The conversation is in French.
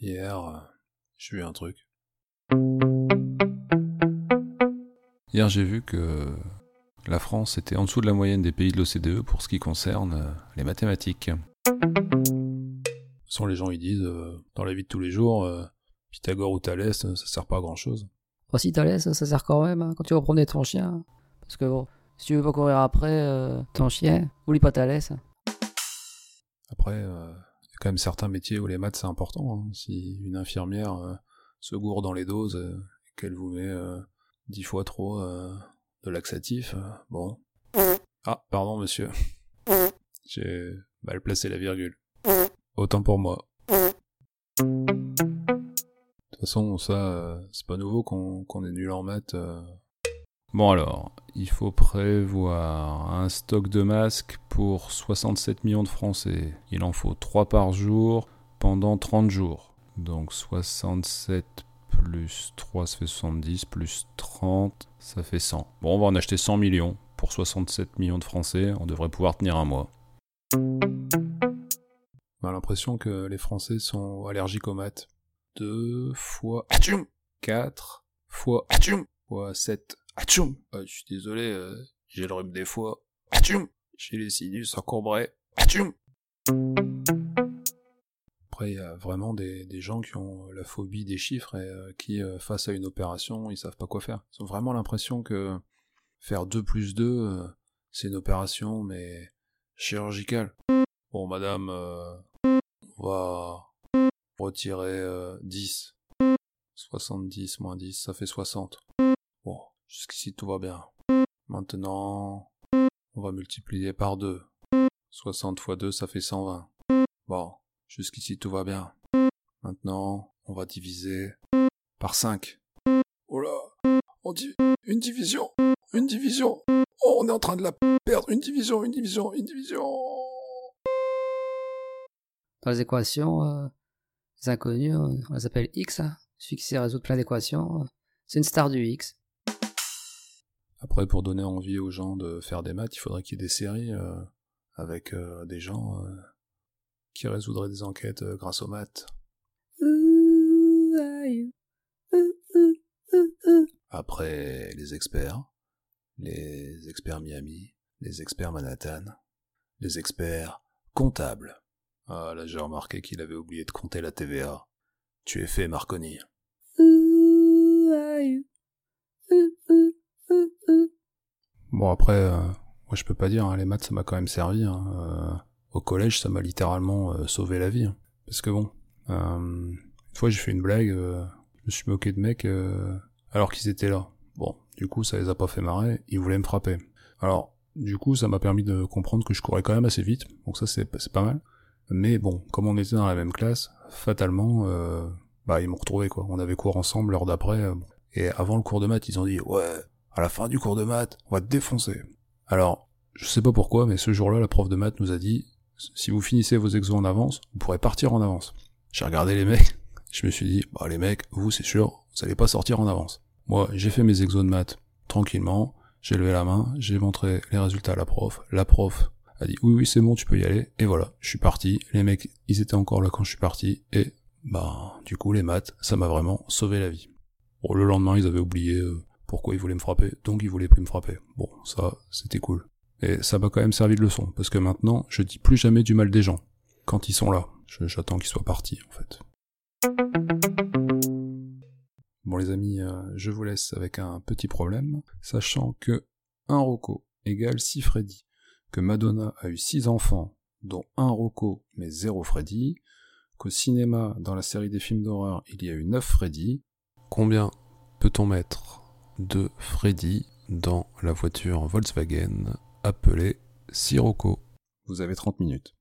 Hier, euh, j'ai vu un truc. Hier, j'ai vu que la France était en dessous de la moyenne des pays de l'OCDE pour ce qui concerne euh, les mathématiques. Sans les gens, ils disent, euh, dans la vie de tous les jours, euh, Pythagore ou Thalès, ça sert pas à grand chose. Bon, si Thalès, ça sert quand même hein, quand tu vas promener ton chien. Parce que bon, si tu veux pas courir après euh, ton chien, oublie pas Thalès. Après, quand même certains métiers où les maths c'est important. hein. Si une infirmière euh, se gourde dans les doses euh, qu'elle vous met euh, dix fois trop euh, de laxatif, bon. Ah, pardon monsieur. J'ai mal placé la virgule. Autant pour moi. De toute façon, ça, c'est pas nouveau qu'on qu'on est nul en maths. Bon alors, il faut prévoir un stock de masques pour 67 millions de Français. Il en faut 3 par jour pendant 30 jours. Donc 67 plus 3, ça fait 70, plus 30, ça fait 100. Bon, on va en acheter 100 millions. Pour 67 millions de Français, on devrait pouvoir tenir un mois. On a l'impression que les Français sont allergiques aux maths. 2 fois... Atchoum 4 fois... Fois 7. Atchoum Ah, Je suis désolé, euh, j'ai le rhume des fois. Atchoum J'ai les sinus encombrés. Atchoum Après, il y a vraiment des, des gens qui ont la phobie des chiffres et euh, qui, euh, face à une opération, ils savent pas quoi faire. Ils ont vraiment l'impression que faire 2 plus 2, euh, c'est une opération, mais chirurgicale. Bon, madame, euh, on va retirer euh, 10. 70 moins 10, ça fait 60. Jusqu'ici tout va bien. Maintenant, on va multiplier par 2. 60 fois 2, ça fait 120. Bon, jusqu'ici tout va bien. Maintenant, on va diviser par 5. Oh là, on dit une division, une division. Oh, on est en train de la perdre. Une division, une division, une division. Dans les équations, euh, les inconnus, euh, on les appelle X. Hein. Celui qui sait résoudre plein d'équations, euh, c'est une star du X. Après, pour donner envie aux gens de faire des maths, il faudrait qu'il y ait des séries euh, avec euh, des gens euh, qui résoudraient des enquêtes grâce aux maths. Après, les experts, les experts Miami, les experts Manhattan, les experts comptables. Ah, là j'ai remarqué qu'il avait oublié de compter la TVA. Tu es fait, Marconi. Bon après, euh, moi je peux pas dire, hein, les maths ça m'a quand même servi. hein, euh, au collège ça m'a littéralement euh, sauvé la vie. hein. Parce que bon, euh, une fois j'ai fait une blague, euh, je me suis moqué de mecs euh, alors qu'ils étaient là. Bon, du coup ça les a pas fait marrer, ils voulaient me frapper. Alors, du coup ça m'a permis de comprendre que je courais quand même assez vite, donc ça c'est pas mal. Mais bon, comme on était dans la même classe, fatalement, bah ils m'ont retrouvé quoi. On avait cours ensemble l'heure d'après. et avant le cours de maths, ils ont dit ouais, à la fin du cours de maths, on va te défoncer. Alors, je sais pas pourquoi, mais ce jour-là, la prof de maths nous a dit, si vous finissez vos exos en avance, vous pourrez partir en avance. J'ai regardé les mecs, je me suis dit, bah les mecs, vous c'est sûr, vous allez pas sortir en avance. Moi, j'ai fait mes exos de maths tranquillement, j'ai levé la main, j'ai montré les résultats à la prof, la prof a dit oui oui c'est bon tu peux y aller, et voilà, je suis parti, les mecs ils étaient encore là quand je suis parti, et bah du coup les maths, ça m'a vraiment sauvé la vie. Bon, le lendemain ils avaient oublié euh, pourquoi ils voulaient me frapper, donc ils voulaient plus me frapper. Bon, ça, c'était cool. Et ça m'a quand même servi de leçon, parce que maintenant, je dis plus jamais du mal des gens. Quand ils sont là. J'attends qu'ils soient partis, en fait. Bon les amis, euh, je vous laisse avec un petit problème, sachant que un Rocco égale 6 Freddy, que Madonna a eu 6 enfants, dont un Rocco mais 0 Freddy, qu'au cinéma, dans la série des films d'horreur, il y a eu 9 Freddy, combien peut-on mettre? De Freddy dans la voiture Volkswagen appelée Sirocco Vous avez 30 minutes.